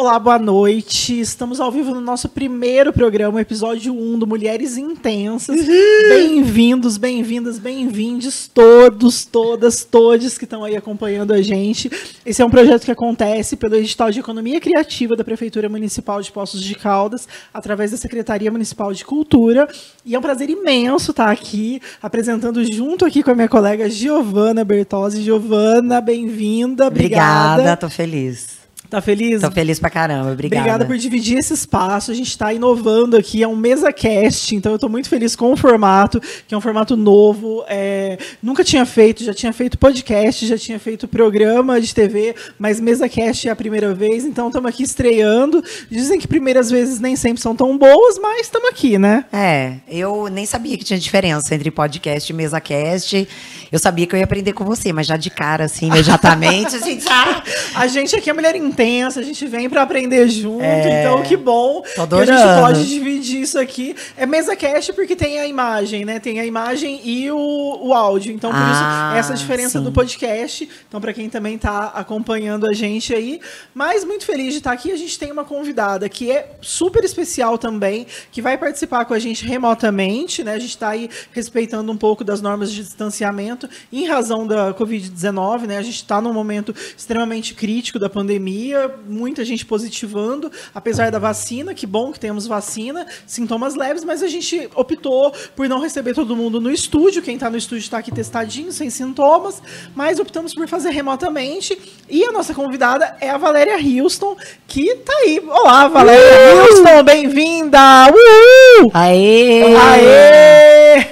Olá, boa noite. Estamos ao vivo no nosso primeiro programa, episódio 1 do Mulheres Intensas. Bem-vindos, bem-vindas, bem-vindos todos, todas, todes que estão aí acompanhando a gente. Esse é um projeto que acontece pelo edital de Economia Criativa da Prefeitura Municipal de Poços de Caldas, através da Secretaria Municipal de Cultura. E é um prazer imenso estar aqui apresentando junto aqui com a minha colega Giovana Bertozzi. Giovana, bem-vinda. Obrigada, Obrigada tô feliz. Tá feliz? Tô feliz pra caramba, obrigada. Obrigada por dividir esse espaço. A gente está inovando aqui, é um mesa cast, então eu tô muito feliz com o formato, que é um formato novo. É, nunca tinha feito, já tinha feito podcast, já tinha feito programa de TV, mas mesa cast é a primeira vez, então estamos aqui estreando. Dizem que primeiras vezes nem sempre são tão boas, mas estamos aqui, né? É, eu nem sabia que tinha diferença entre podcast e mesa cast. Eu sabia que eu ia aprender com você, mas já de cara, assim, imediatamente, a gente já... A gente aqui é mulher a gente vem para aprender junto, é... então que bom que a gente pode dividir isso aqui. É mesa cast porque tem a imagem, né? Tem a imagem e o, o áudio. Então, por ah, isso, essa diferença sim. do podcast. Então, para quem também está acompanhando a gente aí. Mas muito feliz de estar aqui. A gente tem uma convidada que é super especial também, que vai participar com a gente remotamente, né? A gente está aí respeitando um pouco das normas de distanciamento em razão da Covid-19, né? A gente está num momento extremamente crítico da pandemia, muita gente positivando, apesar da vacina, que bom que temos vacina, sintomas leves, mas a gente optou por não receber todo mundo no estúdio, quem está no estúdio está aqui testadinho, sem sintomas, mas optamos por fazer remotamente, e a nossa convidada é a Valéria Houston, que está aí. Olá, Valéria uh! Houston, bem-vinda! Uhul! Aê! Aê!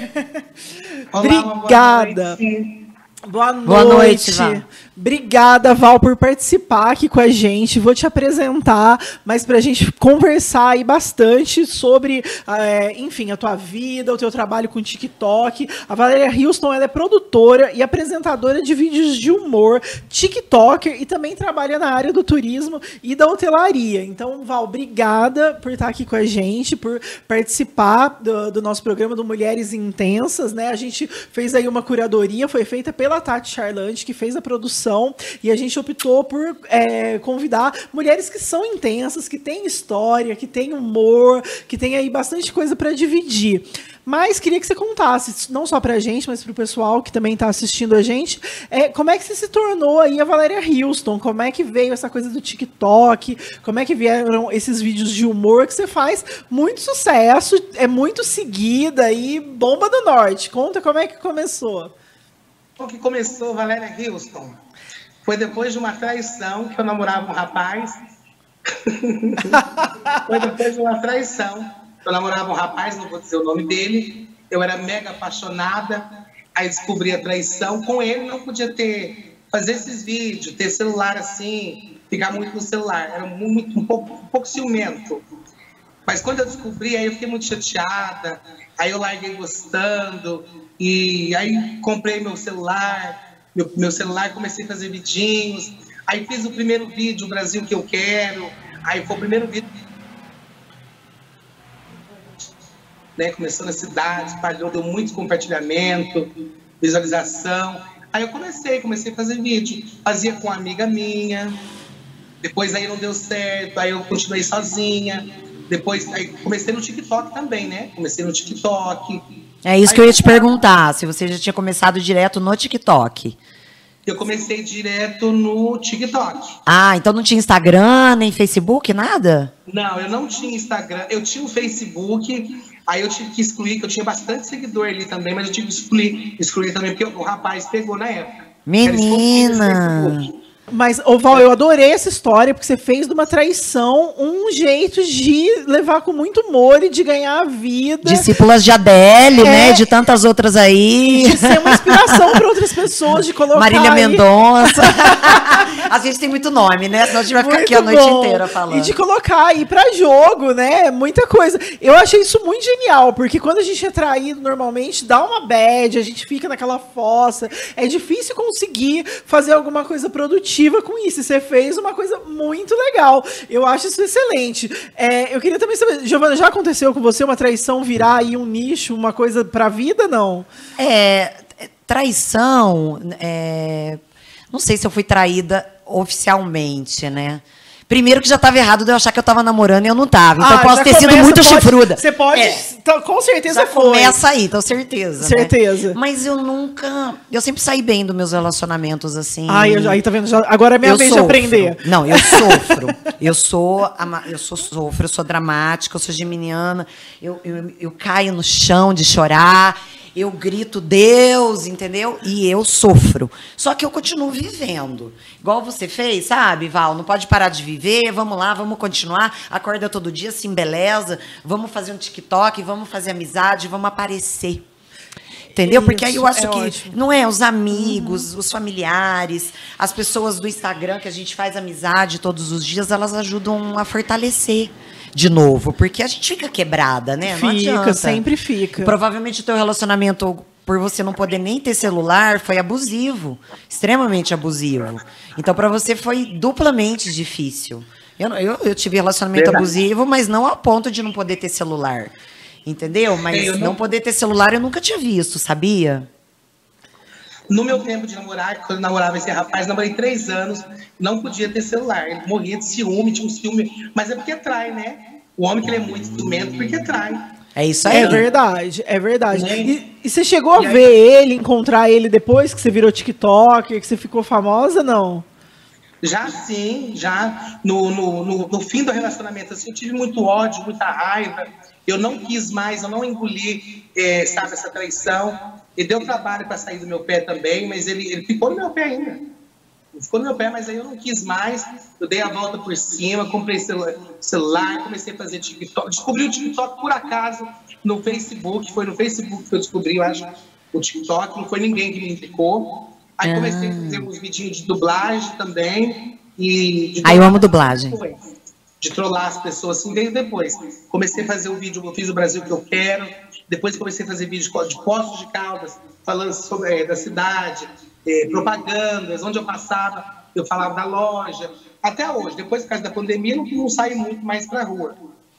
Olá, Obrigada. Boa noite. Boa noite, Val. Obrigada, Val, por participar aqui com a gente. Vou te apresentar, mas para a gente conversar aí bastante sobre, é, enfim, a tua vida, o teu trabalho com TikTok. A Valéria Houston ela é produtora e apresentadora de vídeos de humor, TikToker e também trabalha na área do turismo e da hotelaria. Então, Val, obrigada por estar aqui com a gente, por participar do, do nosso programa do Mulheres Intensas, né? A gente fez aí uma curadoria, foi feita pela Tati Charlante, que fez a produção e a gente optou por é, convidar mulheres que são intensas, que têm história, que têm humor, que têm aí bastante coisa para dividir. Mas queria que você contasse, não só para a gente, mas para o pessoal que também está assistindo a gente, é, como é que você se tornou aí a Valéria Houston? Como é que veio essa coisa do TikTok? Como é que vieram esses vídeos de humor que você faz? Muito sucesso, é muito seguida e bomba do norte. Conta como é que começou. Como que começou, Valéria Houston? Foi depois de uma traição que eu namorava um rapaz. Foi depois de uma traição. Eu namorava um rapaz, não vou dizer o nome dele. Eu era mega apaixonada. Aí descobri a traição. Com ele não podia ter fazer esses vídeos, ter celular assim, ficar muito no celular. Era muito, um, pouco, um pouco ciumento. Mas quando eu descobri, aí eu fiquei muito chateada. Aí eu larguei gostando. E aí comprei meu celuar meu, meu celular, comecei a fazer vidinhos. Aí fiz o primeiro vídeo, o Brasil que eu quero. Aí foi o primeiro vídeo. Né, começou na cidade, espalhou, deu muito compartilhamento, visualização. Aí eu comecei, comecei a fazer vídeo. Fazia com uma amiga minha, depois aí não deu certo, aí eu continuei sozinha. Depois aí comecei no TikTok também, né? Comecei no TikTok. É isso aí, que eu ia te perguntar, se você já tinha começado direto no TikTok. Eu comecei direto no TikTok. Ah, então não tinha Instagram, nem Facebook, nada? Não, eu não tinha Instagram. Eu tinha o Facebook, aí eu tive que excluir, que eu tinha bastante seguidor ali também, mas eu tive que excluir, excluir também, porque o rapaz pegou na época. Menina! Mas, ô Val, eu adorei essa história, porque você fez de uma traição um jeito de levar com muito humor e de ganhar a vida. Discípulas de Adele, né? é, né? De tantas outras aí. De ser uma inspiração para outras pessoas, de colocar. Marília aí... Mendonça. a gente tem muito nome, né? Senão a gente vai ficar muito aqui a noite bom. inteira falando. E de colocar aí para jogo, né? Muita coisa. Eu achei isso muito genial, porque quando a gente é traído normalmente, dá uma bad, a gente fica naquela fossa. É difícil conseguir fazer alguma coisa produtiva com isso. você fez uma coisa muito legal. Eu acho isso excelente. É, eu queria também saber, Giovana, já aconteceu com você uma traição virar aí um nicho, uma coisa para a vida, não? É, traição. É, não sei se eu fui traída oficialmente, né? Primeiro que já estava errado de eu achar que eu estava namorando e eu não estava. Então ah, posso ter sido muito pode, chifruda. Você pode, é. então, com certeza já foi. começa aí, então certeza. Certeza. Né? Mas eu nunca, eu sempre saí bem dos meus relacionamentos assim. Ai, eu, aí tá vendo? Já, agora é minha vez sofro. de aprender. Não, eu sofro. eu sou, eu sou sofro, eu sou dramática, eu sou geminiana. Eu, eu, eu caio no chão de chorar eu grito Deus, entendeu? E eu sofro. Só que eu continuo vivendo. Igual você fez, sabe, Val? Não pode parar de viver, vamos lá, vamos continuar. Acorda todo dia, se embeleza, vamos fazer um TikTok, vamos fazer amizade, vamos aparecer. Entendeu? Porque aí eu acho é que ótimo. não é os amigos, uhum. os familiares, as pessoas do Instagram que a gente faz amizade todos os dias, elas ajudam a fortalecer de novo, porque a gente fica quebrada, né? Não fica, adianta. sempre fica. Provavelmente o teu relacionamento por você não poder nem ter celular foi abusivo, extremamente abusivo. Então para você foi duplamente difícil. Eu, eu, eu tive relacionamento Verdade. abusivo, mas não a ponto de não poder ter celular. Entendeu? Mas não... não poder ter celular eu nunca tinha visto, sabia? No meu tempo de namorar, quando eu namorava esse rapaz, namorei três anos, não podia ter celular. Ele morria de ciúme, tinha um ciúme. Mas é porque trai, né? O homem que ele é muito ciumento porque trai. É isso aí. É verdade, é verdade. Né? E, e, você chegou a ver ele, encontrar ele depois que você virou TikTok, que você ficou famosa, não? Já sim, já no, no, no, no, fim do relacionamento, assim, eu tive muito ódio, muita raiva. Eu não quis mais, eu não engoli, é, sabe, essa traição. E deu trabalho para sair do meu pé também, mas ele, ele ficou no meu pé ainda. Ele ficou no meu pé, mas aí eu não quis mais. Eu dei a volta por cima, comprei celular, celular comecei a fazer TikTok. Descobri o TikTok por acaso no Facebook. Foi no Facebook que eu descobri, eu acho, o TikTok. Não foi ninguém que me indicou. Aí comecei a fazer ah. uns vidinhos de dublagem também. E Aí eu amo dublagem. De trollar as pessoas, assim, veio depois. Comecei a fazer o vídeo, eu fiz o Brasil que eu quero. Depois comecei a fazer vídeos de postos de Caldas, falando sobre é, da cidade, é, propagandas, onde eu passava, eu falava da loja. Até hoje, depois, por causa da pandemia, não, não saí muito mais para a rua.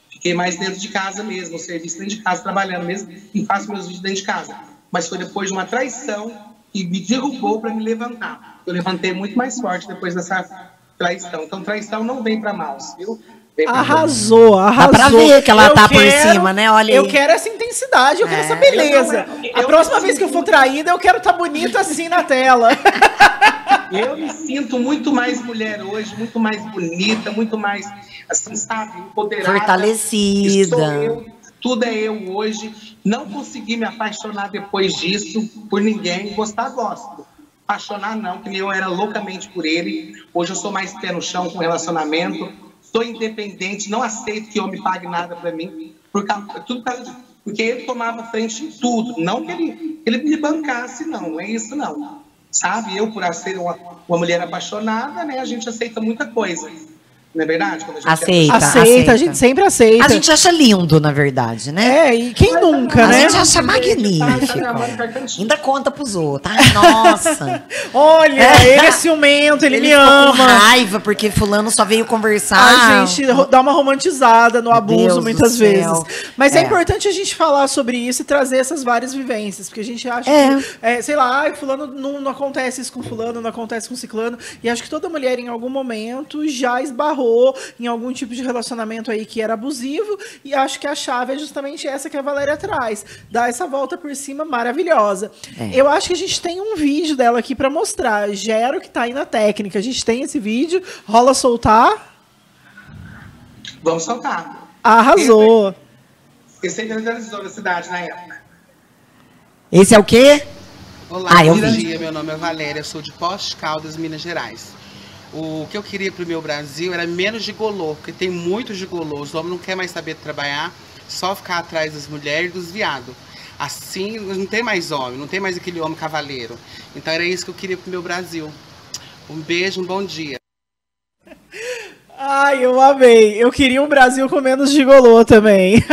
Fiquei mais dentro de casa mesmo, serviço dentro de casa, trabalhando mesmo, e faço meus vídeos dentro de casa. Mas foi depois de uma traição e me derrubou para me levantar. Eu levantei muito mais forte depois dessa traição. Então, traição não vem para maus, viu? Arrasou, arrasou. Dá pra ver que ela eu tá quero, por cima, né? Olha Eu quero essa intensidade, eu é. quero essa beleza. Eu não, a próxima vez que eu for traída, eu quero estar tá bonita assim na tela. Eu me sinto muito mais mulher hoje, muito mais bonita, muito mais, assim, sabe, empoderada. Fortalecida. Eu, tudo é eu hoje. Não consegui me apaixonar depois disso por ninguém. Gostar, gosto. Apaixonar, não, que nem eu era loucamente por ele. Hoje eu sou mais pé no chão com relacionamento. Sou independente, não aceito que eu me pague nada para mim. Por causa, tudo porque ele tomava frente em tudo. Não que ele, ele me bancasse, não. Não é isso, não. Sabe? Eu, por ser uma, uma mulher apaixonada, né, a gente aceita muita coisa. Não é verdade? Aceita, aceita, aceita, a gente sempre aceita. A gente acha lindo, na verdade, né? É, e quem nunca, a né? A gente acha magnífico. Ainda conta pros outros. Ai, nossa. Olha, é. ele é ciumento, ele, ele me ama. com raiva, porque fulano só veio conversar. A gente dá uma romantizada no abuso Deus muitas vezes. Mas é. é. importante a gente falar sobre isso e trazer essas várias vivências, porque a gente acha é. que, é, sei lá, ai, fulano não, não acontece isso com fulano, não acontece com ciclano. E acho que toda mulher, em algum momento, já esbarrou esbarrou em algum tipo de relacionamento aí que era abusivo, e acho que a chave é justamente essa que a Valéria traz, dar essa volta por cima maravilhosa. É. Eu acho que a gente tem um vídeo dela aqui para mostrar. Gero que tá aí na técnica. A gente tem esse vídeo. Rola soltar? Vamos soltar. Arrasou. Esse, esse é da cidade na época. Esse é o quê? Olá, ah, bom dia. Meu nome é Valéria, sou de Poste Caldas, Minas Gerais. O que eu queria para o meu Brasil era menos gigolô, porque tem muitos gigolô. Os homens não querem mais saber trabalhar, só ficar atrás das mulheres e dos viados. Assim, não tem mais homem, não tem mais aquele homem cavaleiro. Então era isso que eu queria para o meu Brasil. Um beijo, um bom dia. Ai, eu amei. Eu queria um Brasil com menos gigolô também.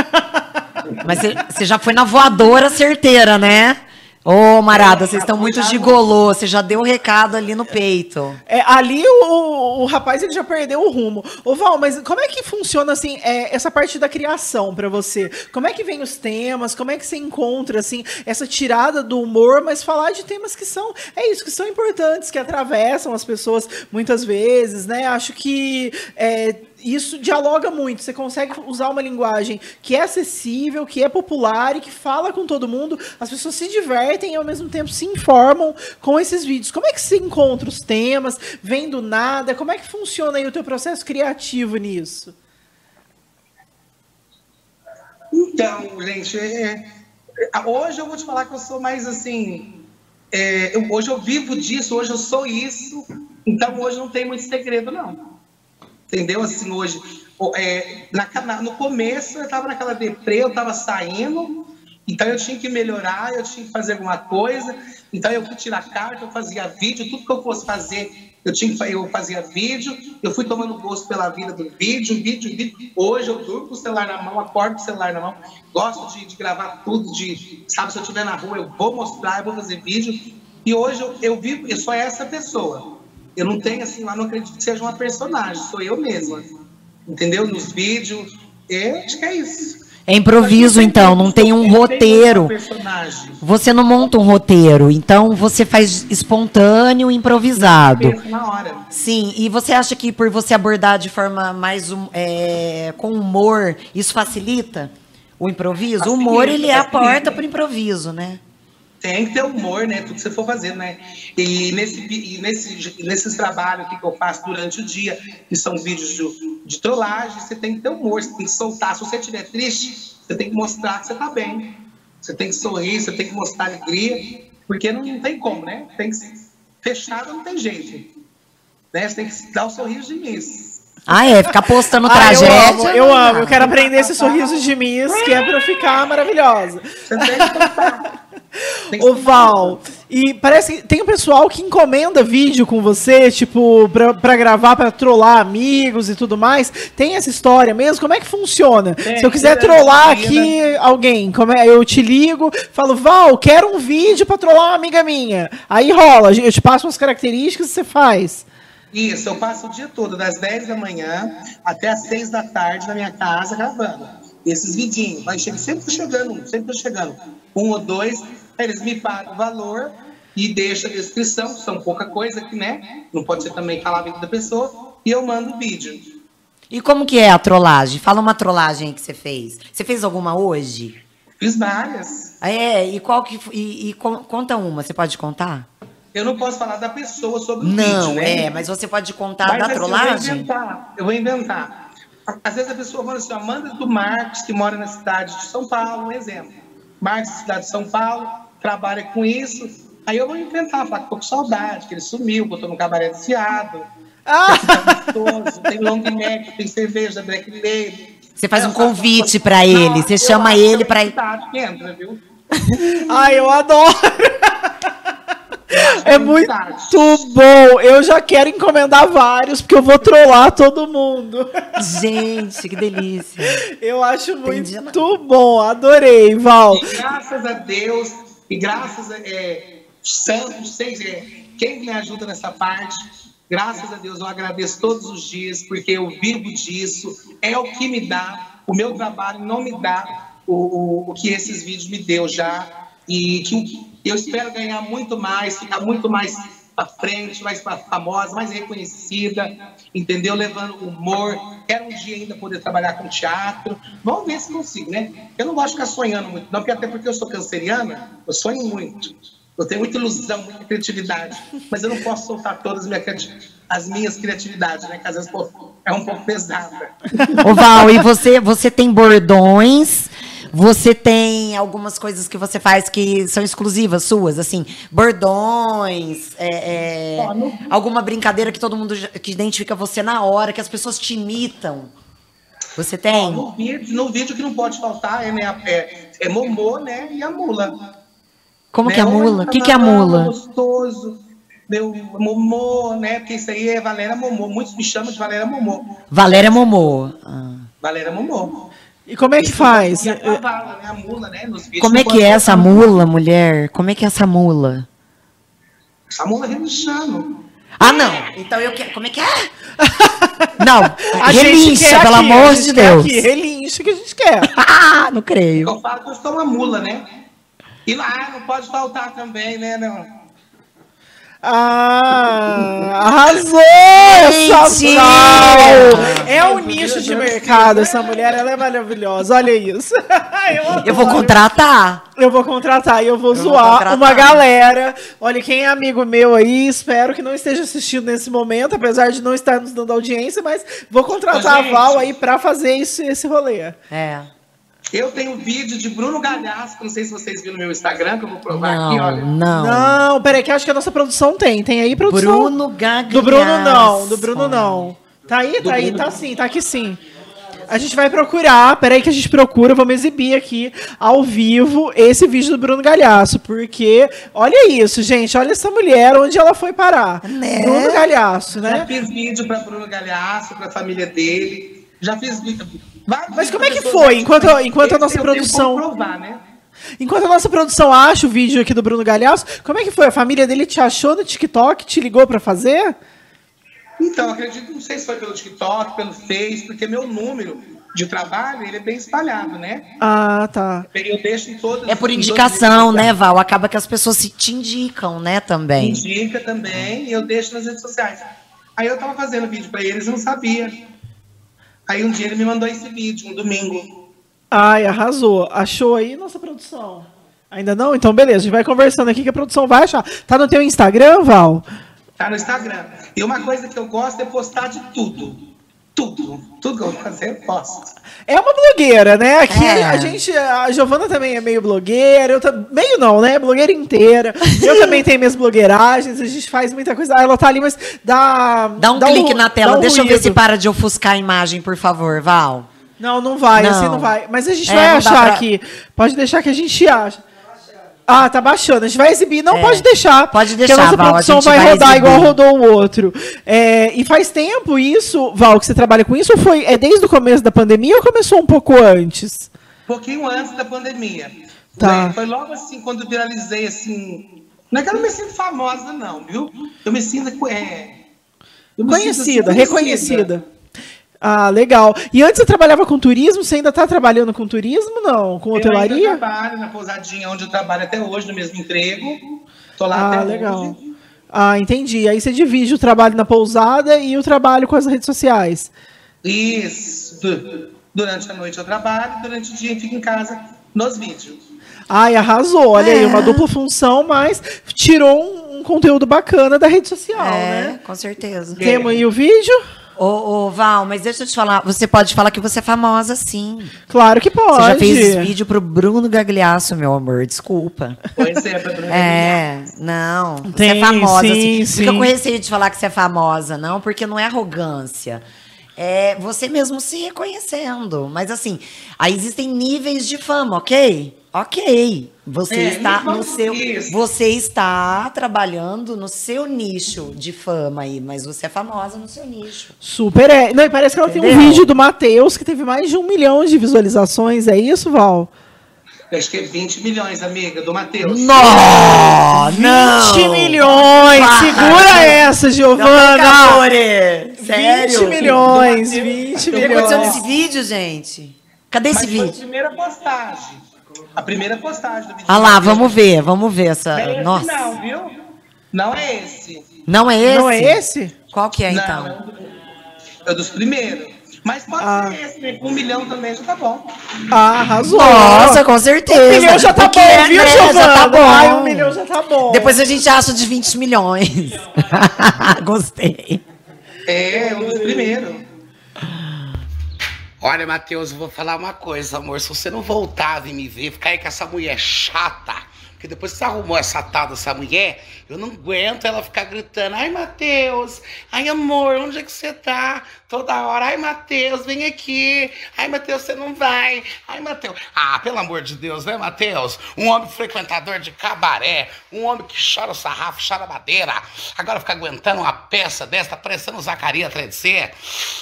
Mas você já foi na voadora certeira, né? Ô, Marada, vocês estão muito gigolô. Você já deu o recado ali no peito. É, ali o, o rapaz ele já perdeu o rumo. Ô, Val, mas como é que funciona assim é, essa parte da criação para você? Como é que vem os temas? Como é que você encontra assim essa tirada do humor, mas falar de temas que são é isso que são importantes, que atravessam as pessoas muitas vezes, né? Acho que é, isso dialoga muito. Você consegue usar uma linguagem que é acessível, que é popular e que fala com todo mundo. As pessoas se divertem e ao mesmo tempo se informam com esses vídeos. Como é que você encontra os temas? Vem do nada? Como é que funciona aí o teu processo criativo nisso? Então, gente, é, é, hoje eu vou te falar que eu sou mais assim. É, eu, hoje eu vivo disso, hoje eu sou isso. Então hoje não tem muito segredo, não. Entendeu? Assim, hoje, é, na, no começo eu estava naquela deprê, eu estava saindo, então eu tinha que melhorar, eu tinha que fazer alguma coisa, então eu fui tirar carta, eu fazia vídeo, tudo que eu fosse fazer, eu, tinha, eu fazia vídeo, eu fui tomando gosto pela vida do vídeo, vídeo, vídeo. Hoje eu durmo com o celular na mão, acordo com o celular na mão, gosto de, de gravar tudo, de, sabe, se eu estiver na rua, eu vou mostrar, eu vou fazer vídeo, e hoje eu, eu vivo, eu sou essa pessoa. Eu não tenho assim, lá não acredito que seja uma personagem, sou eu mesma. Entendeu? Nos vídeos. É, acho que é isso. É improviso, então, não tem um roteiro. Você não monta um roteiro, então você faz espontâneo, improvisado. Na hora. Sim, e você acha que por você abordar de forma mais é, com humor, isso facilita o improviso? Facilita, o humor, ele é a porta para o improviso, né? Tem que ter humor, né? Tudo que você for fazendo, né? E, nesse, e nesse, nesses trabalhos que eu faço durante o dia, que são vídeos de, de trollagem, você tem que ter humor, você tem que soltar. Se você estiver triste, você tem que mostrar que você está bem. Você tem que sorrir, você tem que mostrar alegria, porque não, não tem como, né? Tem que fechado não tem jeito. Né? Você tem que dar o um sorriso de início. Ah, é? Ficar postando ah, tragédia. Eu amo, eu amo. Eu quero aprender esse sorriso de Miss, que é pra eu ficar maravilhosa. Você tem que Ô Val, e parece que tem um pessoal que encomenda vídeo com você, tipo, pra, pra gravar, pra trollar amigos e tudo mais. Tem essa história mesmo? Como é que funciona? Tem, Se eu quiser trollar aqui alguém, como é, eu te ligo, falo, Val, quero um vídeo pra trollar uma amiga minha. Aí rola, eu te passo umas características e você faz. Isso, eu passo o dia todo, das 10 da manhã até as 6 da tarde na minha casa gravando esses vidinhos. Mas sempre chegando, sempre chegando. Um ou dois, eles me pagam o valor e deixam a descrição, são pouca coisa que, né? Não pode ser também falar a vida da pessoa, e eu mando o vídeo. E como que é a trollagem? Fala uma trollagem que você fez. Você fez alguma hoje? Fiz várias. É, e qual que e, e conta uma, você pode contar? Eu não posso falar da pessoa sobre o não, vídeo, Não, né? é, mas você pode contar mas, da assim, trollagem? Eu vou inventar, eu vou inventar. Às vezes a pessoa fala assim, Amanda do Marcos, que mora na cidade de São Paulo, um exemplo. Marcos, cidade de São Paulo, trabalha com isso. Aí eu vou inventar, falar que tô com saudade, que ele sumiu, botou no cabaré desfiado. Ah! Tá tem long neck, tem cerveja, black label. Você faz um convite para ele, você chama ele para ir. Entra, viu? Ai, eu adoro! É muito bom. Eu já quero encomendar vários, porque eu vou trollar todo mundo. Gente, que delícia. Eu acho muito bom. Adorei, Val. E graças a Deus, e graças a é, Santos, vocês, é, quem me ajuda nessa parte, graças a Deus eu agradeço todos os dias, porque eu vivo disso. É o que me dá, o meu trabalho não me dá o, o, o que esses vídeos me deu já. E que eu espero ganhar muito mais, ficar muito mais para frente, mais famosa, mais reconhecida, entendeu? Levando humor. Quero um dia ainda poder trabalhar com teatro. Vamos ver se consigo, né? Eu não gosto de ficar sonhando muito, não, porque até porque eu sou canceriana, eu sonho muito. Eu tenho muita ilusão, muita criatividade, mas eu não posso soltar todas as minhas, as minhas criatividades, né? Que às vezes pô, é um pouco pesada. Ô Val, e você, você tem bordões você tem algumas coisas que você faz que são exclusivas suas, assim, bordões, é, é, alguma brincadeira que todo mundo que identifica você na hora, que as pessoas te imitam. Você tem? no, vídeo, no vídeo que não pode faltar é, né, é, é Momô, né? E a mula. Como né? que é a mula? O que, que é a mula? Gostoso. Meu Momô, né? Porque isso aí é Valéria Momô. Muitos me chamam de Valéria Momô. Valéria Momô. Ah. Valéria Momô. E como é que faz? E a cavalo, né? A mula, né? Como é que é essa mula, mulher? Como é que é essa mula? A mula relinchando. Ah, não. Então eu quero. Como é que é? Não, A gente relincha, quer pelo aqui, amor de Deus. Aqui, relincha que a gente quer. Ah, não creio. Eu falo que eu sou uma mula, né? E lá não pode faltar também, né? Não. Ah, arrasou! Val! É um nicho de mercado, essa mulher, ela é maravilhosa, olha isso. Eu, Eu vou contratar. Eu vou contratar e eu vou Eu vou zoar contratar. uma galera. Olha, quem é amigo meu aí, espero que não esteja assistindo nesse momento, apesar de não estar nos dando audiência, mas vou contratar Ô, a gente. Val aí pra fazer esse, esse rolê. É. Eu tenho um vídeo de Bruno Galhaço, que não sei se vocês viram no meu Instagram, que eu vou provar aqui, Não, olha. não. Não, peraí, que eu acho que a nossa produção tem. Tem aí, produção? Bruno Gagliasso. Do Bruno não, do Bruno não. Tá aí, Do tá aí, Bruno. tá sim, tá aqui sim. A gente vai procurar, peraí que a gente procura, vamos exibir aqui ao vivo esse vídeo do Bruno Galhaço, porque olha isso, gente, olha essa mulher, onde ela foi parar. Né? Bruno Galhaço, Já né? fiz vídeo para Bruno Galhaço, para a família dele. Já fiz vídeo. Mas como é que foi? Enquanto- enquanto a nossa produção- né? Enquanto a nossa produção acha o vídeo aqui do Bruno Galhaço, como é que foi? A família dele te achou no TikTok, te ligou pra fazer? Então, acredito, não sei se foi pelo TikTok, pelo Face, porque meu número de trabalho ele é bem espalhado, né? Ah, tá. Eu deixo em todas É por indicação, né, Val? Acaba que as pessoas se te indicam, né, também. Indica também, e eu deixo nas redes sociais. Aí eu tava fazendo vídeo para eles e não sabia. Aí um dia ele me mandou esse vídeo, um domingo. Ai, arrasou. Achou aí nossa produção? Ainda não? Então, beleza. A gente vai conversando aqui que a produção vai achar. Tá no teu Instagram, Val? Tá no Instagram. E uma coisa que eu gosto é postar de tudo. Tudo. Tudo que eu vou fazer, eu posto. É uma blogueira, né? Aqui É. a gente, a Giovana também é meio blogueira, eu tam- meio não, né? Blogueira inteira. Eu também tenho minhas blogueiragens, a gente faz muita coisa. Ah, ela tá ali, mas dá Dá um clique ru- na tela. dá um Deixa eu ver ruído. se para de ofuscar a imagem, por favor, Val. Não, não vai, Não. assim não vai. Mas a gente É, vai dá achar pra- aqui. Pode deixar que a gente acha. Ah, tá baixando. A gente vai exibir. Não, É. pode deixar. Pode Que a deixar, nossa Val, a produção gente vai, vai rodar exibir. igual rodou o outro. É, e faz tempo isso, Val, que você trabalha com isso? Ou foi é desde o começo da pandemia ou começou um pouco antes? Um pouquinho antes da pandemia. Tá. Né? Foi logo assim, quando eu viralizei, assim... Não é que eu não me sinto famosa, não, viu? Eu me sinto... É, eu me sinto, assim, Conhecida, reconhecida. Ah, legal. E antes você trabalhava com turismo? Você ainda está trabalhando com turismo? Não? Com Eu ainda hotelaria? trabalho na pousadinha onde eu trabalho até hoje, no mesmo emprego. Tô lá Ah, até legal. hoje. Ah, entendi. Aí você divide o trabalho na pousada e o trabalho com as redes sociais. Isso. Du- Durante a noite eu trabalho, durante o dia eu fico em casa nos vídeos. Ai, arrasou. Olha aí, É. uma dupla função, mas tirou um, um conteúdo bacana da rede social, é, né? com certeza. Temos aí o vídeo? Ô, ô, Val, mas deixa eu te falar. Você pode falar que você é famosa, sim. Claro que pode. Você já fez vídeo pro Bruno Gagliasso, meu amor. Desculpa. Pois é, pra Bruna É, não. Você Tem, é famosa, sim, assim. Fica sim. com receio de falar que você é famosa, não, porque não é arrogância. É você mesmo se reconhecendo. Mas assim, aí existem níveis de fama, ok? Ok. Você É, está no seu. isso. Você está trabalhando no seu nicho de fama aí, mas você é famosa no seu nicho. Super é. Não, e parece que ela tem um Entendeu? vídeo do Matheus que teve mais de um milhão de visualizações. É isso, Val? Acho que é 20 milhões, amiga, do Matheus. Não! 20 milhões! Para. Segura essa, Giovana! 20 Sério? milhões, 20 Tem condição milhões. desse vídeo, gente? Cadê Mas esse foi a vídeo? primeira postagem. A primeira postagem do vídeo. Ah lá, vamos ver, vamos ver essa. Não é esse Nossa. não, viu? Não é esse. Não é esse? Não é esse? Qual que é, Não, então? é um do- é dos primeiros. Mas pode Ah. ser esse, né? Com um milhão também já tá bom. Ah, arrasou. Nossa, com certeza. Um milhão já tá Porque, bom, viu, né, Giovana? Já tá bom. Ai, um milhão já tá bom. Depois a gente acha de 20 milhões. Gostei. É, um dos primeiros. Olha, Matheus, eu vou falar uma coisa, amor. Se você não voltar vir me ver, ficar aí com essa mulher chata, Porque depois que você arrumou essa tal dessa mulher, eu não aguento ela ficar gritando: ai, Matheus, ai, amor, onde é que você tá? Toda hora, ai, Matheus, vem aqui. Ai, Matheus, você não vai. Ai, Matheus. Ah, pelo amor de Deus, né, Matheus? Um homem frequentador de cabaré, um homem que chora o sarrafo, chora madeira. Agora fica aguentando uma peça dessa, tá parecendo o Zacarias atrás de você.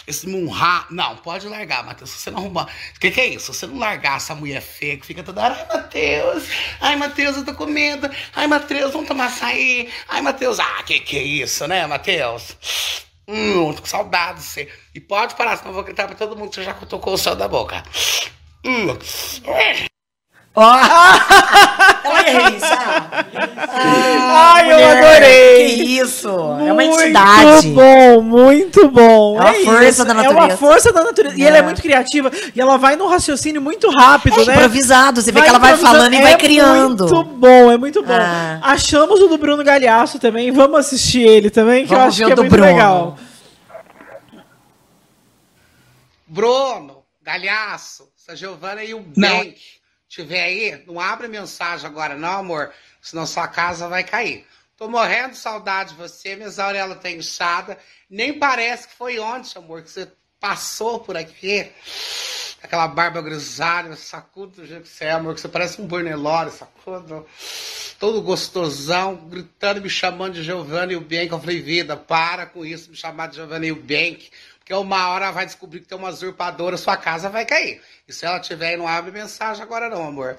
Esse munra. Não, pode largar, Matheus. Se você não arrumar. O que, que é isso? Se você não largar essa mulher feia que fica toda hora, ai, Matheus, ai, Matheus, eu tô com medo. Ai, Matheus, vamos tomar açaí. Ai, Matheus, ah, que que é isso, né, Matheus? Hum, tô com saudade de você. E pode parar, senão eu vou gritar pra todo mundo que você já tocou o céu da boca. Hum. Ela é isso, Ai, eu adorei! Que isso! é uma entidade. Muito bom, muito bom. É uma força isso, da É uma natureza. força da natureza. E É. ela é muito criativa. E ela vai num raciocínio muito rápido, É né? improvisado, você vê que ela vai falando e vai É criando. muito bom, é muito bom. Ah. Achamos o do Bruno Galhaço também. Vamos assistir ele também, que eu Vamos acho ver que é muito Bruno. legal. Bruno, Galhaço, se a Giovana e o Bank tiver aí, não abre mensagem agora, não, amor. Senão sua casa vai cair. Tô morrendo de saudade de você, minha auréola tá inchada. Nem parece que foi ontem, amor, que você passou por aqui. Aquela barba grisalha, sacudo do jeito que você é, amor, que você parece um Bornelore, sacudo. Todo gostosão, gritando, me chamando de Giovanna e o Bank. Eu falei, vida, para com isso, me chamar de Giovanna e o Bank. Porque uma hora vai descobrir que tem uma usurpadora, sua casa vai cair. E se ela tiver aí, não abre mensagem agora não, amor.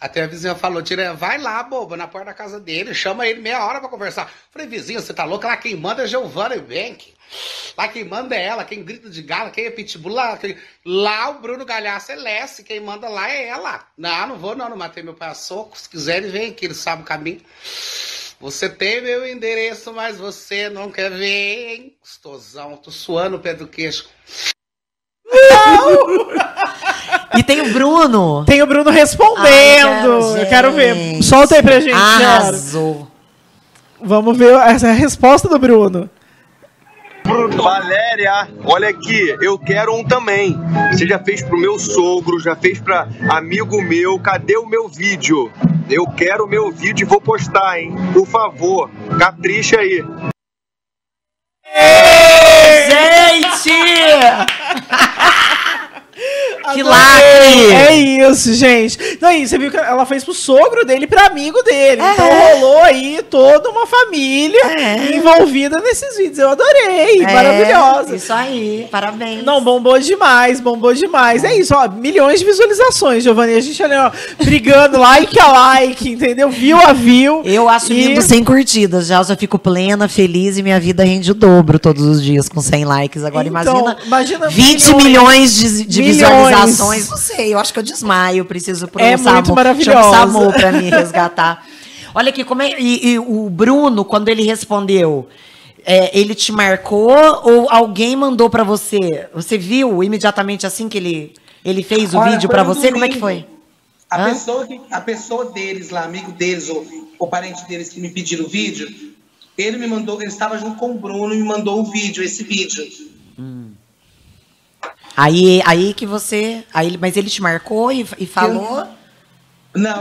Até a vizinha falou, tira, vai lá, boba, na porta da casa dele, chama ele meia hora pra conversar. Falei, vizinha, você tá louca? Lá quem manda é Giovanna e Bank. Lá quem manda é ela, quem grita de gala, quem é pitbull, lá, quem- lá o Bruno Galhaço é Lessie, quem manda lá é ela. Não, não vou não, não matei meu pai a soco, se quiser ele vem aqui, ele sabe o caminho. Você tem meu endereço, mas você não quer ver, hein? Gostosão, tô suando o pé do queixo. E tem o Bruno. Tem o Bruno respondendo. Ai, eu quero ver. Solta aí pra gente. Arrasou. Vamos ver essa é a resposta do Bruno. Valéria, olha aqui, eu quero um também. Você já fez pro meu sogro, já fez pra amigo meu. Cadê o meu vídeo? Eu quero meu vídeo e vou postar, hein? Por favor, capricha aí. Gente! Que lacre! É isso, gente. Não, e você viu que ela fez pro sogro dele e pro amigo dele. É. Então rolou aí toda uma família É. envolvida nesses vídeos. Eu adorei. É, maravilhosa. Isso aí, parabéns. Não, bombou demais, bombou demais. É isso, ó, milhões de visualizações, Giovanni. A gente ali, ó, brigando like a like, entendeu? Viu a view. Eu assumindo E- 100 curtidas, já eu já fico plena, feliz e minha vida rende o dobro todos os dias com 100 likes. Agora Então, imagina, imagina 20 milhões, de, de Milhões. visualizações. Não sei, eu acho que eu desmaio, preciso pro É SAMU. muito Chama o maravilhosa. SAMU pra me resgatar. Olha aqui, como é, e, e o Bruno, quando ele respondeu, é, ele te marcou ou alguém mandou pra você? Você viu imediatamente assim que ele, ele fez o Olha, vídeo no você? Como é que foi? A Hã? pessoa, que, a pessoa deles lá, amigo deles, ou, ou parente deles que me pediram o vídeo, ele me mandou, ele estava junto com o Bruno e me mandou o vídeo, esse vídeo. Aí, aí que você. Aí, mas ele te marcou e, e falou. Não,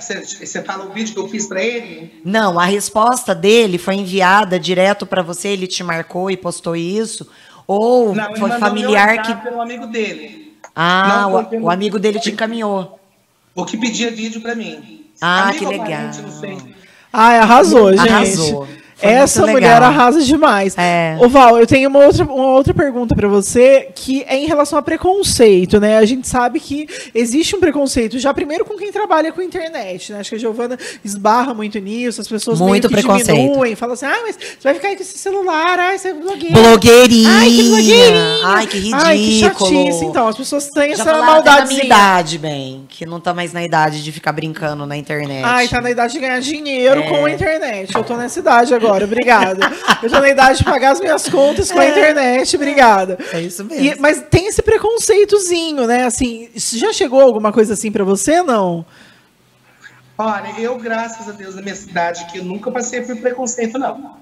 você, fala o vídeo que eu fiz pra ele? Não, a resposta dele foi enviada direto pra você, ele te marcou e postou isso? Ou Não, ele foi familiar que. Pelo amigo dele. Ah, Não, o, pelo- o amigo dele te encaminhou. O que pedia vídeo pra mim. Ah, Amigo que legal. parente, não sei. Ai, arrasou, gente. Arrasou. Foi Essa mulher arrasa demais. É. Ô, Val, eu tenho uma outra, uma outra pergunta pra você, que é em relação a preconceito, né? A gente sabe que existe um preconceito, já primeiro com quem trabalha com internet, né? Acho que a Giovana esbarra muito nisso, as pessoas Muito meio preconceito. diminuem, falam assim, ah, mas você vai ficar aí com esse celular, ai, você é blogueira. Blogueirinha. Ai, que blogueirinha. Ai, que ridículo. Ai, que chatice. Então, as pessoas têm Já essa maldade. da minha idade, bem. Que não tá mais na idade de ficar brincando na internet. Ai, tá na idade de ganhar dinheiro É. com a internet. Eu tô nessa idade agora, obrigada. Eu tô na idade de pagar as minhas contas com a internet, obrigada. É isso mesmo. E- mas tem esse preconceitozinho, né? Assim, já chegou alguma coisa assim pra você, não? Olha, eu, graças a Deus, na minha cidade, que eu nunca passei por preconceito, não.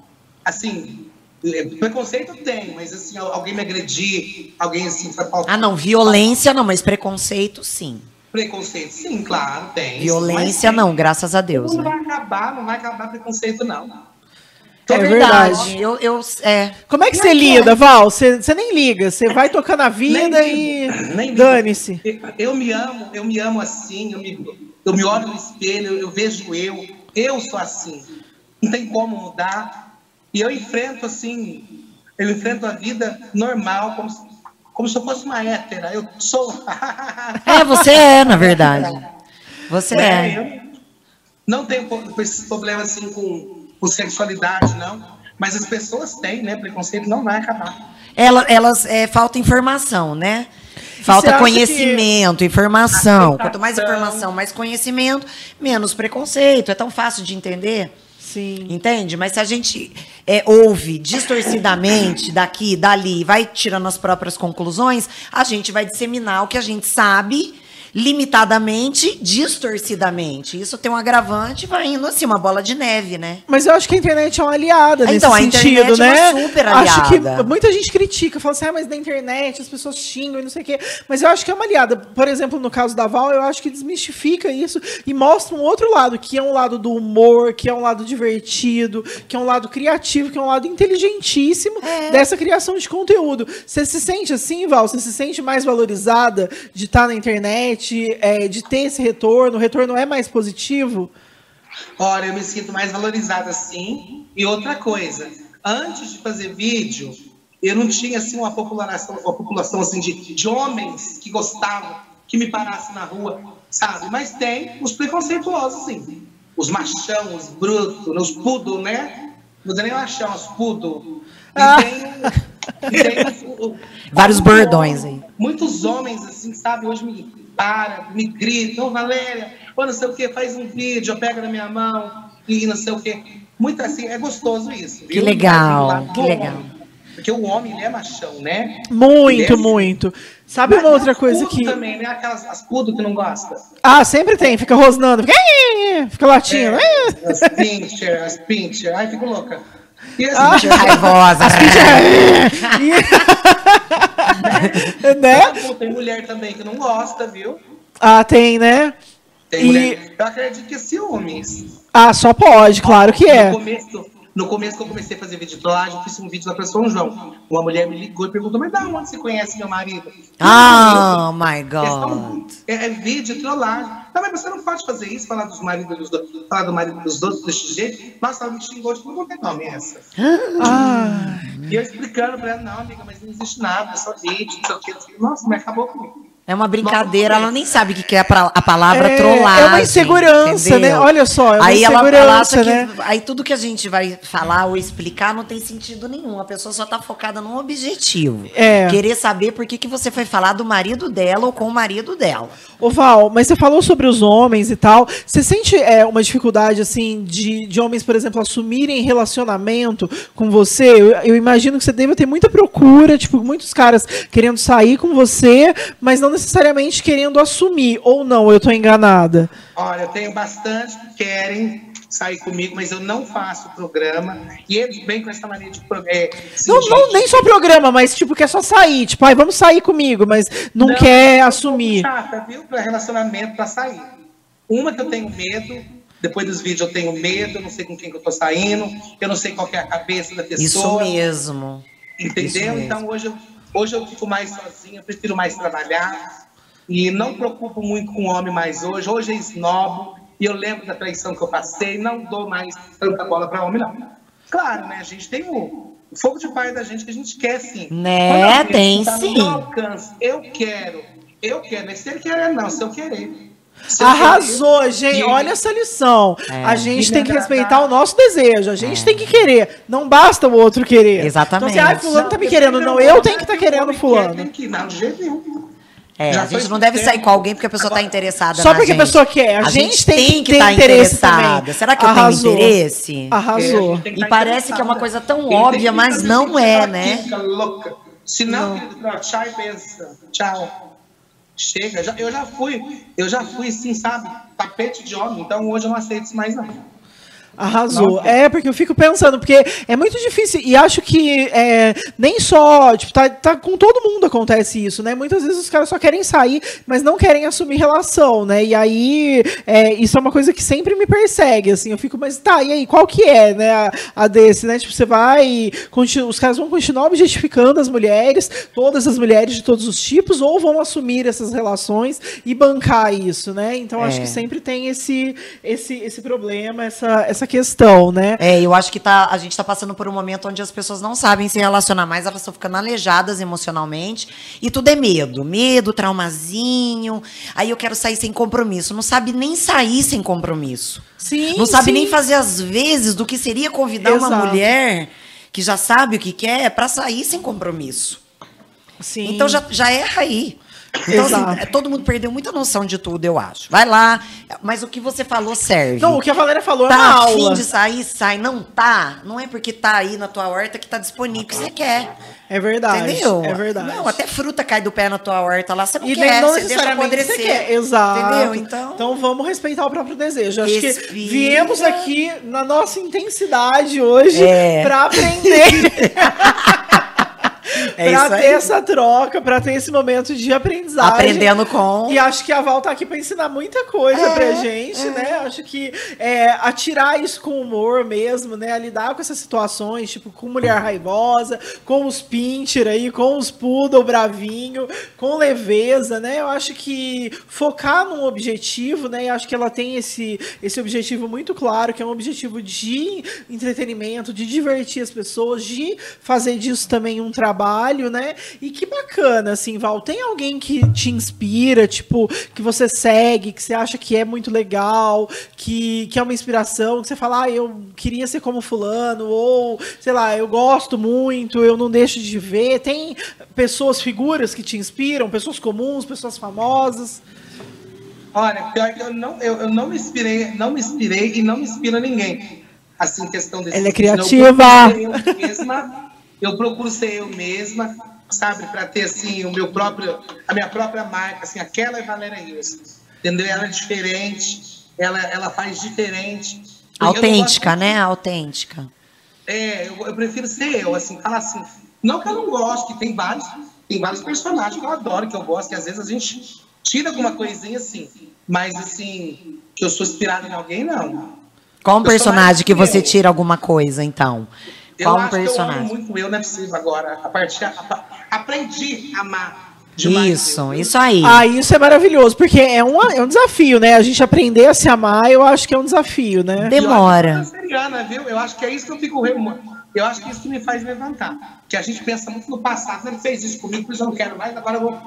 Assim, eh, preconceito tem, mas assim, al- alguém me agredir, alguém assim, foi Ah, não, violência não, mas preconceito sim. Preconceito, sim, claro, tem. Violência não, graças a Deus. Não né? vai acabar, não vai acabar preconceito, não. É verdade. Eu, eu, é. Como é que você lida, Val? Você, você nem liga, você vai tocando a vida Nem e ligo, nem ligo. dane-se. Eu, eu me amo, eu me amo assim, eu me, eu me olho no espelho, eu vejo eu, eu sou assim. Não tem como mudar. E eu enfrento assim, eu enfrento a vida normal, como se, como se eu fosse uma hétera. Eu sou. É, você é, na verdade. Você é. eu não tenho esse problema assim com, com sexualidade, não. Mas as pessoas têm, né? Preconceito não vai acabar. Ela, elas é, falta informação, né? Falta conhecimento, informação. Quanto mais informação, mais conhecimento, menos preconceito. É tão fácil de entender. Sim. Entende? Mas se a gente é, ouve distorcidamente daqui, dali, vai tirando as próprias conclusões, a gente vai disseminar o que a gente sabe limitadamente, distorcidamente. Isso tem um agravante vai indo assim, uma bola de neve, né? Mas eu acho que a internet é uma aliada nesse Então, a sentido, internet é né? uma super Acho que aliada. muita gente critica, fala assim, ah, mas na internet as pessoas xingam e não sei o quê. Mas eu acho que é uma aliada. Por exemplo, no caso da Val, eu acho que desmistifica isso e mostra um outro lado, que é um lado do humor, que é um lado divertido, que é um lado criativo, que é um lado inteligentíssimo É. dessa criação de conteúdo. Você se sente assim, Val? Você se sente mais valorizada de estar na internet, é, de ter esse retorno? O retorno é mais positivo? Olha, eu me sinto mais valorizada sim. E outra coisa, antes de fazer vídeo, eu não tinha assim uma população, uma população assim de, de homens que gostavam que me parassem na rua, sabe? Mas tem os preconceituosos, sim. Os machão, os brutos, os poodle, né? Não vou nem machão, os poodle. E Ah. tem, e tem os- o- Vários bordões aí. Muitos homens, assim, sabe, hoje me param, me gritam, ô Valéria, ou não sei o que, faz um vídeo, pega na minha mão e não sei o que. Muito assim, é gostoso isso. Que viu? legal, Mas, do que homem. legal. Porque o homem, ele é machão, né? Muito, é- muito. Sabe uma Mas outra as coisa que. também, né? Aquelas as puto que não gosta. Ah, sempre tem, fica rosnando, fica, fica latindo. É, as pincher, as pincher. Ai, fico louca. E assim, Ah. Raivosa. E- né? tem mulher também que não gosta, viu? Ah, tem, né? Tem E- mulher. Eu acredito que é ciúmes. Ah, só pode, claro que é. No começo, no começo que eu comecei a fazer vídeo de trollagem, eu fiz um vídeo lá pra São João. Uma mulher me ligou e perguntou, mas da onde você conhece meu marido? Oh my God. É, é vídeo, trollagem. Não, mas você não pode fazer isso, falar dos maridos dos outros, falar do marido dos outros desse jeito. Nossa, ela me xingou, tipo, não tem nome essa. Ah, E eu explicando pra ela, não, amiga, mas não existe nada, é só vídeo, não sei o quê. Nossa, mas acabou comigo. É uma brincadeira, ela nem sabe o que que é a palavra É, trollagem. é uma insegurança, entendeu? né? Olha só, é uma aí ela, ela acha insegurança, que. né? Aí tudo que a gente vai falar ou explicar não tem sentido nenhum. A pessoa só tá focada num objetivo. É. Querer saber por que, que você foi falar do marido dela ou com o marido dela. Ô Val, mas você falou sobre os homens e tal. Você sente é, uma dificuldade, assim, de, de homens, por exemplo, assumirem relacionamento com você? Eu, eu imagino que você deve ter muita procura, tipo, muitos caras querendo sair com você, mas não necessariamente querendo assumir. Ou não, eu tô enganada. Olha, eu tenho bastante que querem sair comigo, mas eu não faço programa. E eles vêm com essa mania de programa. É, assim, Não, não, nem só programa, mas tipo, quer só sair. Tipo, ai, vamos sair comigo, mas não, Não, quer assumir. Chata, viu? Pra relacionamento, pra sair. Uma que eu tenho medo, depois dos vídeos eu tenho medo, eu não sei com quem que eu tô saindo, eu não sei qual que é a cabeça da pessoa. Isso mesmo. Isso Entendeu? mesmo. Então hoje eu, hoje eu fico mais sozinha, prefiro mais trabalhar. E não preocupo muito com o homem mais hoje. Hoje é esnobo. E eu lembro da traição que eu passei. Não dou mais tanta bola para homem, não. Claro, né? A gente tem o, fogo de pai da gente que a gente quer, sim. Né? Tem, tá sim. alcance, eu quero. Eu quero. Mas se ele querer, não. Se eu querer. Eu Arrasou, querer, gente. Olha essa lição. É. A gente tem que respeitar o nosso desejo. A gente tem que querer. Não basta o outro querer. Exatamente. Então, assim, ah, fulano tá me eu querendo. Não, eu tenho que estar o querendo fulano. Tem que ir. Não. É, Já a gente não deve tempo. sair com alguém porque a pessoa está interessada Só na porque a gente. pessoa quer. A, gente, tem, que ter tá interessada. também. Será que eu Arrasou. tenho interesse? É, a Arrasou. gente tem que E estar parece que é uma coisa tão Ele tem óbvia, mas não é, né? louca. Se não, querido, fala, tchau e pensa. Tchau. Chega. Já- eu já fui, eu já fui, sim, sabe? Tapete de homem. Então hoje eu não aceito isso mais, não. Arrasou. É, porque eu fico pensando, porque é muito difícil, e acho que é, nem só, tipo, tá, tá com todo mundo acontece isso, né? Muitas vezes os caras só querem sair, mas não querem assumir relação, né? E aí, é, isso é uma coisa que sempre me persegue, assim, eu fico, mas tá, e aí, qual que é, né, a, a desse, né? Tipo, você vai, os caras vão continuar objetificando as mulheres, todas as mulheres de todos os tipos, ou vão assumir essas relações e bancar isso, né? Então, é. acho que sempre tem esse, esse, esse problema, essa, essa questão, né? É, eu acho que tá, a gente está passando por um momento onde as pessoas não sabem se relacionar mais, elas estão ficando alejadas emocionalmente e tudo é medo, medo, traumazinho. Aí eu quero sair sem compromisso, não sabe nem sair sem compromisso. Sim, não sabe sim. nem fazer as vezes do que seria convidar Exato. uma mulher que já sabe o que quer para sair sem compromisso. Sim. Então já, já erra aí. Então, assim, todo mundo perdeu muita noção de tudo, eu acho. Vai lá, mas o que você falou serve. Não, o que a Valéria falou tá é uma aula. Tá de sair, sai. Não tá, não é porque tá aí na tua horta que tá disponível que você quer. É verdade. Entendeu? É verdade. Não, até fruta cai do pé na tua horta lá, você não e quer, não você deixa apodrecer. Você quer. Exato. Entendeu? Então, então vamos respeitar o próprio desejo. Acho Respira. que viemos aqui na nossa intensidade hoje é. para aprender. É pra ter essa troca, pra ter esse momento de aprendizagem. Aprendendo com. E acho que a Val tá aqui pra ensinar muita coisa é, pra gente, é. né? Acho que é, atirar isso com humor mesmo, né? A lidar com essas situações, tipo, com mulher raivosa, com os pincher aí, com os poodle bravinho, com leveza, né? Eu acho que focar num objetivo, né? E acho que ela tem esse, esse objetivo muito claro, que é um objetivo de entretenimento, de divertir as pessoas, de fazer disso também um trabalho trabalho, né? E que bacana, assim, Val. Tem alguém que te inspira, tipo, que você segue, que você acha que é muito legal, que, que é uma inspiração, que você fala, ah, eu queria ser como fulano, ou, sei lá, eu gosto muito, eu não deixo de ver. Tem pessoas, figuras que te inspiram, pessoas comuns, pessoas famosas. Olha, pior que eu não, eu, eu não me inspirei, não me inspirei e não me inspira ninguém. Assim, questão desse. Ela é criativa. Eu mesma eu procuro ser eu mesma, sabe, para ter assim o meu próprio, a minha própria marca, assim, aquela é Valéria Rios, entendeu? Ela é diferente, ela, ela faz diferente. Autêntica, né? Autêntica. É, eu, eu, prefiro ser eu, assim, falar assim. Não que eu não goste, tem vários, tem vários personagens que eu adoro, que eu gosto, que às vezes a gente tira alguma coisinha assim, mas assim, que eu sou inspirado em alguém, não. Qual um personagem que você tira alguma coisa, então? Qual eu um personagem? eu amo muito eu, não é possível agora. A partir, a, aprendi a amar. Isso, isso aí. Ah, isso é maravilhoso, porque é um, é um desafio, né? A gente aprender a se amar, eu acho que é um desafio, né? Demora. Eu, viu? eu acho que é isso que eu fico eu acho que é isso que me faz levantar. Que a gente pensa muito no passado, ele fez isso comigo, por isso eu não quero mais, agora eu vou.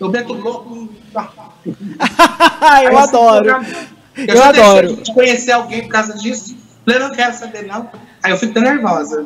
Eu meto louco. eu adoro. Eu, eu adoro. De conhecer alguém por causa disso, eu não quero saber, não. Aí eu fico nervosa.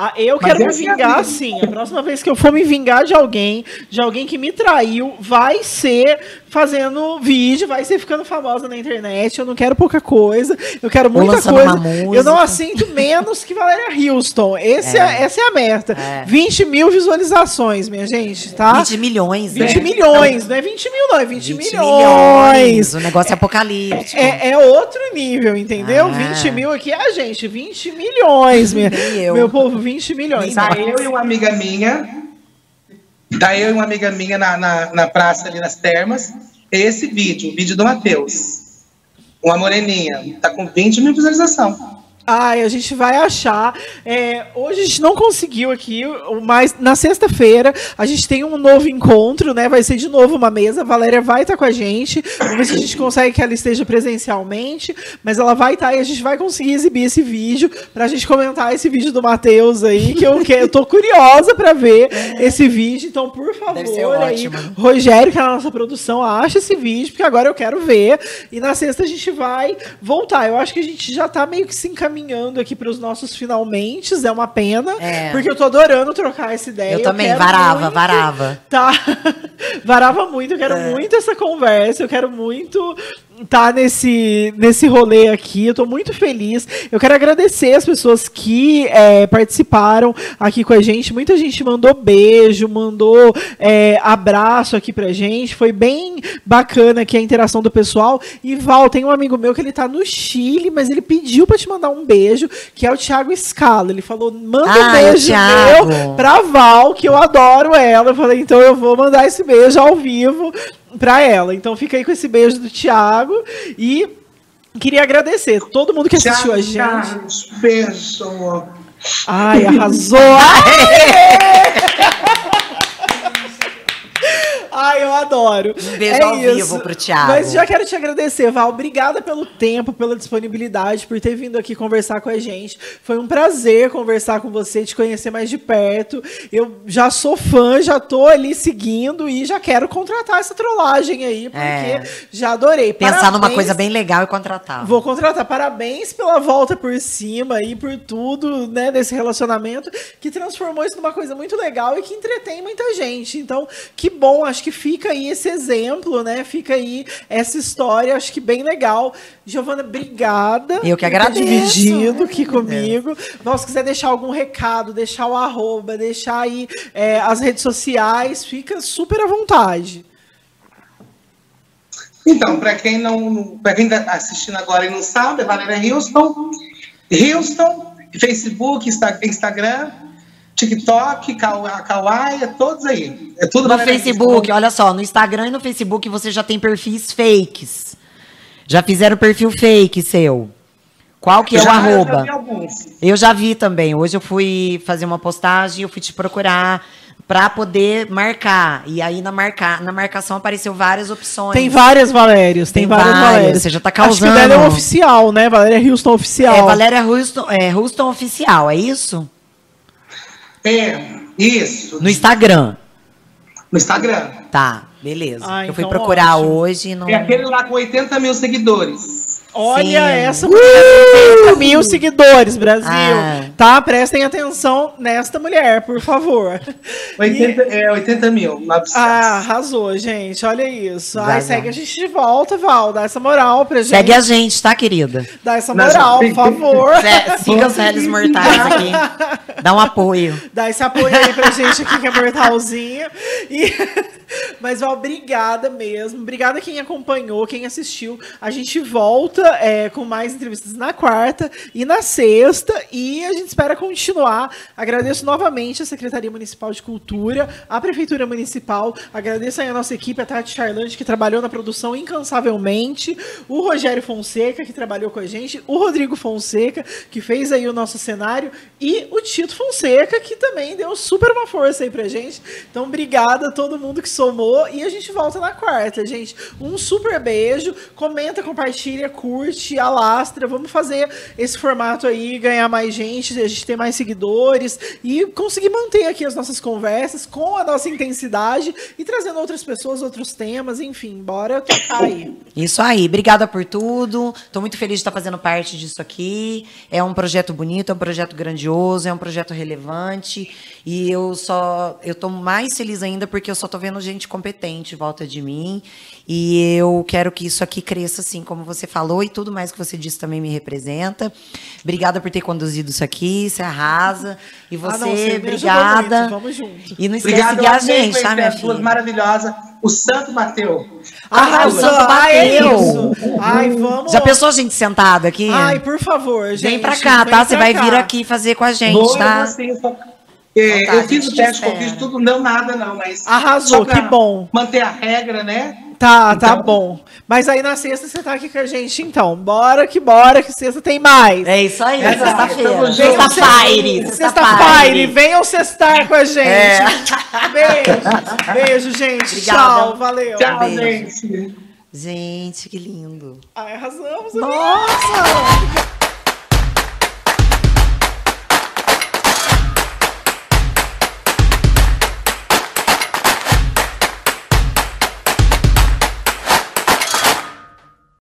Ah, eu quero me vingar, sim. A próxima vez que eu for me vingar de alguém, de alguém que me traiu, vai ser fazendo vídeo, vai ser ficando famosa na internet. Eu não quero pouca coisa, eu quero muita coisa. Eu não assinto menos que Valéria Houston. Esse é. é essa é a meta. É. 20 mil visualizações, minha gente, tá? 20 milhões, 20 né? milhões, não é 20 mil, não, é 20, 20 milhões. milhões. O negócio é apocalíptico. É, é outro nível, entendeu? Ah. 20 mil aqui é a gente, 20 milhões, minha, meu povo, 20 milhões. Tá eu e uma amiga minha Tá eu e uma amiga minha na, na, na praça ali nas termas. Esse vídeo, o vídeo do Matheus. Uma moreninha. Tá com 20 mil visualizações. Ai, a gente vai achar. É, hoje a gente não conseguiu aqui, mas na sexta-feira a gente tem um novo encontro, né? Vai ser de novo uma mesa. A Valéria vai estar tá com a gente. Vamos ver se a gente consegue que ela esteja presencialmente. Mas ela vai estar tá, e a gente vai conseguir exibir esse vídeo pra gente comentar esse vídeo do Matheus aí, que eu, que eu tô curiosa pra ver esse vídeo. Então, por favor, aí, Rogério, que é a nossa produção, acha esse vídeo, porque agora eu quero ver. E na sexta a gente vai voltar. Eu acho que a gente já tá meio que se encaminhando caminhando aqui para os nossos finalmente, é uma pena, é. porque eu tô adorando trocar essa ideia. Eu também, eu varava, muito, varava. Tá, varava muito, eu quero é. muito essa conversa, eu quero muito tá nesse, nesse rolê aqui. Eu tô muito feliz. Eu quero agradecer as pessoas que é, participaram aqui com a gente. Muita gente mandou beijo, mandou é, abraço aqui pra gente. Foi bem bacana aqui a interação do pessoal. E Val, tem um amigo meu que ele tá no Chile, mas ele pediu pra te mandar um beijo, que é o Thiago Scala. Ele falou: manda um Ah, beijo meu pra Val, que eu adoro ela. Eu falei, então eu vou mandar esse beijo ao vivo pra ela. Então fica aí com esse beijo do Thiago e queria agradecer todo mundo que assistiu a gente. Ai, arrasou! Ai! Ai, eu adoro. Um beijo ao vivo pro Thiago. Mas já quero te agradecer, Val. Obrigada pelo tempo, pela disponibilidade, por ter vindo aqui conversar com a gente. Foi um prazer conversar com você, te conhecer mais de perto. Eu já sou fã, já tô ali seguindo e já quero contratar essa trollagem aí, porque É. já adorei. Pensar numa Parabéns. coisa bem legal e contratar. Vou contratar. Parabéns pela volta por cima e por tudo, né, desse relacionamento que transformou isso numa coisa muito legal e que entretém muita gente. Então, que bom, acho que fica aí esse exemplo, né? Fica aí essa história, acho que bem legal. Giovana, obrigada. Eu que agradeço. dividido aqui comigo. Bom, se quiser deixar algum recado, deixar o arroba, deixar aí é, as redes sociais, fica super à vontade. Então, para quem não, para quem está assistindo agora e não sabe, é Valéria Houston, Houston, Facebook, Insta- Instagram, TikTok, Kawa- Kawaii, é todos aí. É tudo No Facebook, olha só, no Instagram e no Facebook você já tem perfis fakes. Já fizeram perfil fake seu. Qual que é o Já- já arroba? vi alguns. Eu já vi também. Hoje eu fui fazer uma postagem, eu fui te procurar pra poder marcar. E aí na, marca, na marcação apareceu várias opções. Tem várias Valérias, tem, Tem várias várias, Valérias. você já tá Acho que o causando. dela é o oficial, né? Valéria Houston oficial. É Valéria Houston, é, Houston Oficial, é isso? É, isso. No Instagram. No Instagram. Tá, beleza. Ah, eu fui então procurar ótimo. hoje e não. É aquele lá com 80 mil seguidores. Olha Sim. essa mulher, tem 80 mil seguidores, Brasil. Ah. Tá? Prestem atenção nesta mulher, por favor. 80, é, 80 mil, 900. Ah, arrasou, gente. Olha isso. Ai, Vai, segue vai. a gente de volta, Val. Dá essa moral pra gente. Segue a gente, tá, querida? Dá essa Mas- moral, por favor. Sé- Siga os réis mortais aqui. Dá um apoio. Dá esse apoio aí pra gente aqui que é mortalzinho. E... Mas, Val, obrigada mesmo. Obrigada quem acompanhou, quem assistiu. A gente volta é, com mais entrevistas na quarta e na sexta. E a gente espera continuar. Agradeço novamente a Secretaria Municipal de Cultura, a Prefeitura Municipal. Agradeço aí a nossa equipe, a Tati Charlante, que trabalhou na produção incansavelmente. O Rogério Fonseca, que trabalhou com a gente. O Rodrigo Fonseca, que fez aí o nosso cenário. E o Tito Fonseca, que também deu super uma força aí pra gente. Então, obrigada a todo mundo que somou. E a gente volta na quarta, gente. Um super beijo. Comenta, compartilha, curte, alastra. Vamos fazer esse formato aí, ganhar mais gente, a gente ter mais seguidores e conseguir manter aqui as nossas conversas com a nossa intensidade e trazendo outras pessoas, outros temas, enfim, bora tocar aí. Isso aí, obrigada por tudo. Tô muito feliz de estar fazendo parte disso aqui. É um projeto bonito, é um projeto grandioso, é um projeto relevante. E eu só. Eu tô mais feliz ainda porque eu só tô vendo gente competente em volta de mim. E eu quero que isso aqui cresça, assim, como você falou, e tudo mais que você disse também me representa. Obrigada por ter conduzido isso aqui, você arrasa. E você, Ah, não, você obrigada. vamos junto. E não esquece Obrigado, de seguir a gente, tá, minha filha? maravilhosas. O santo bateu. Arrasou, Santo ai, é bateu. isso. Ai, vamos. Já pensou a gente sentada aqui? Ai, por favor, gente. Vem pra cá, vem tá? Você vai vir aqui fazer com a gente, Vou, tá? assim, É, Então tá, eu fiz o teste, te eu fiz tudo, não nada não, mas... Arrasou, que bom. Manter a regra, né? Tá, tá Então- bom. Mas aí na sexta você tá aqui com a gente, então. Bora que bora, que sexta tem mais. É isso aí, É, sexta-feira. Sexta-feire. Sexta-feira, venham sextar com a gente. É. Beijo. Beijo, gente. Obrigada. Tchau, valeu. Tchau, beijo. gente. Gente, que lindo. Ai, arrasamos. Nossa!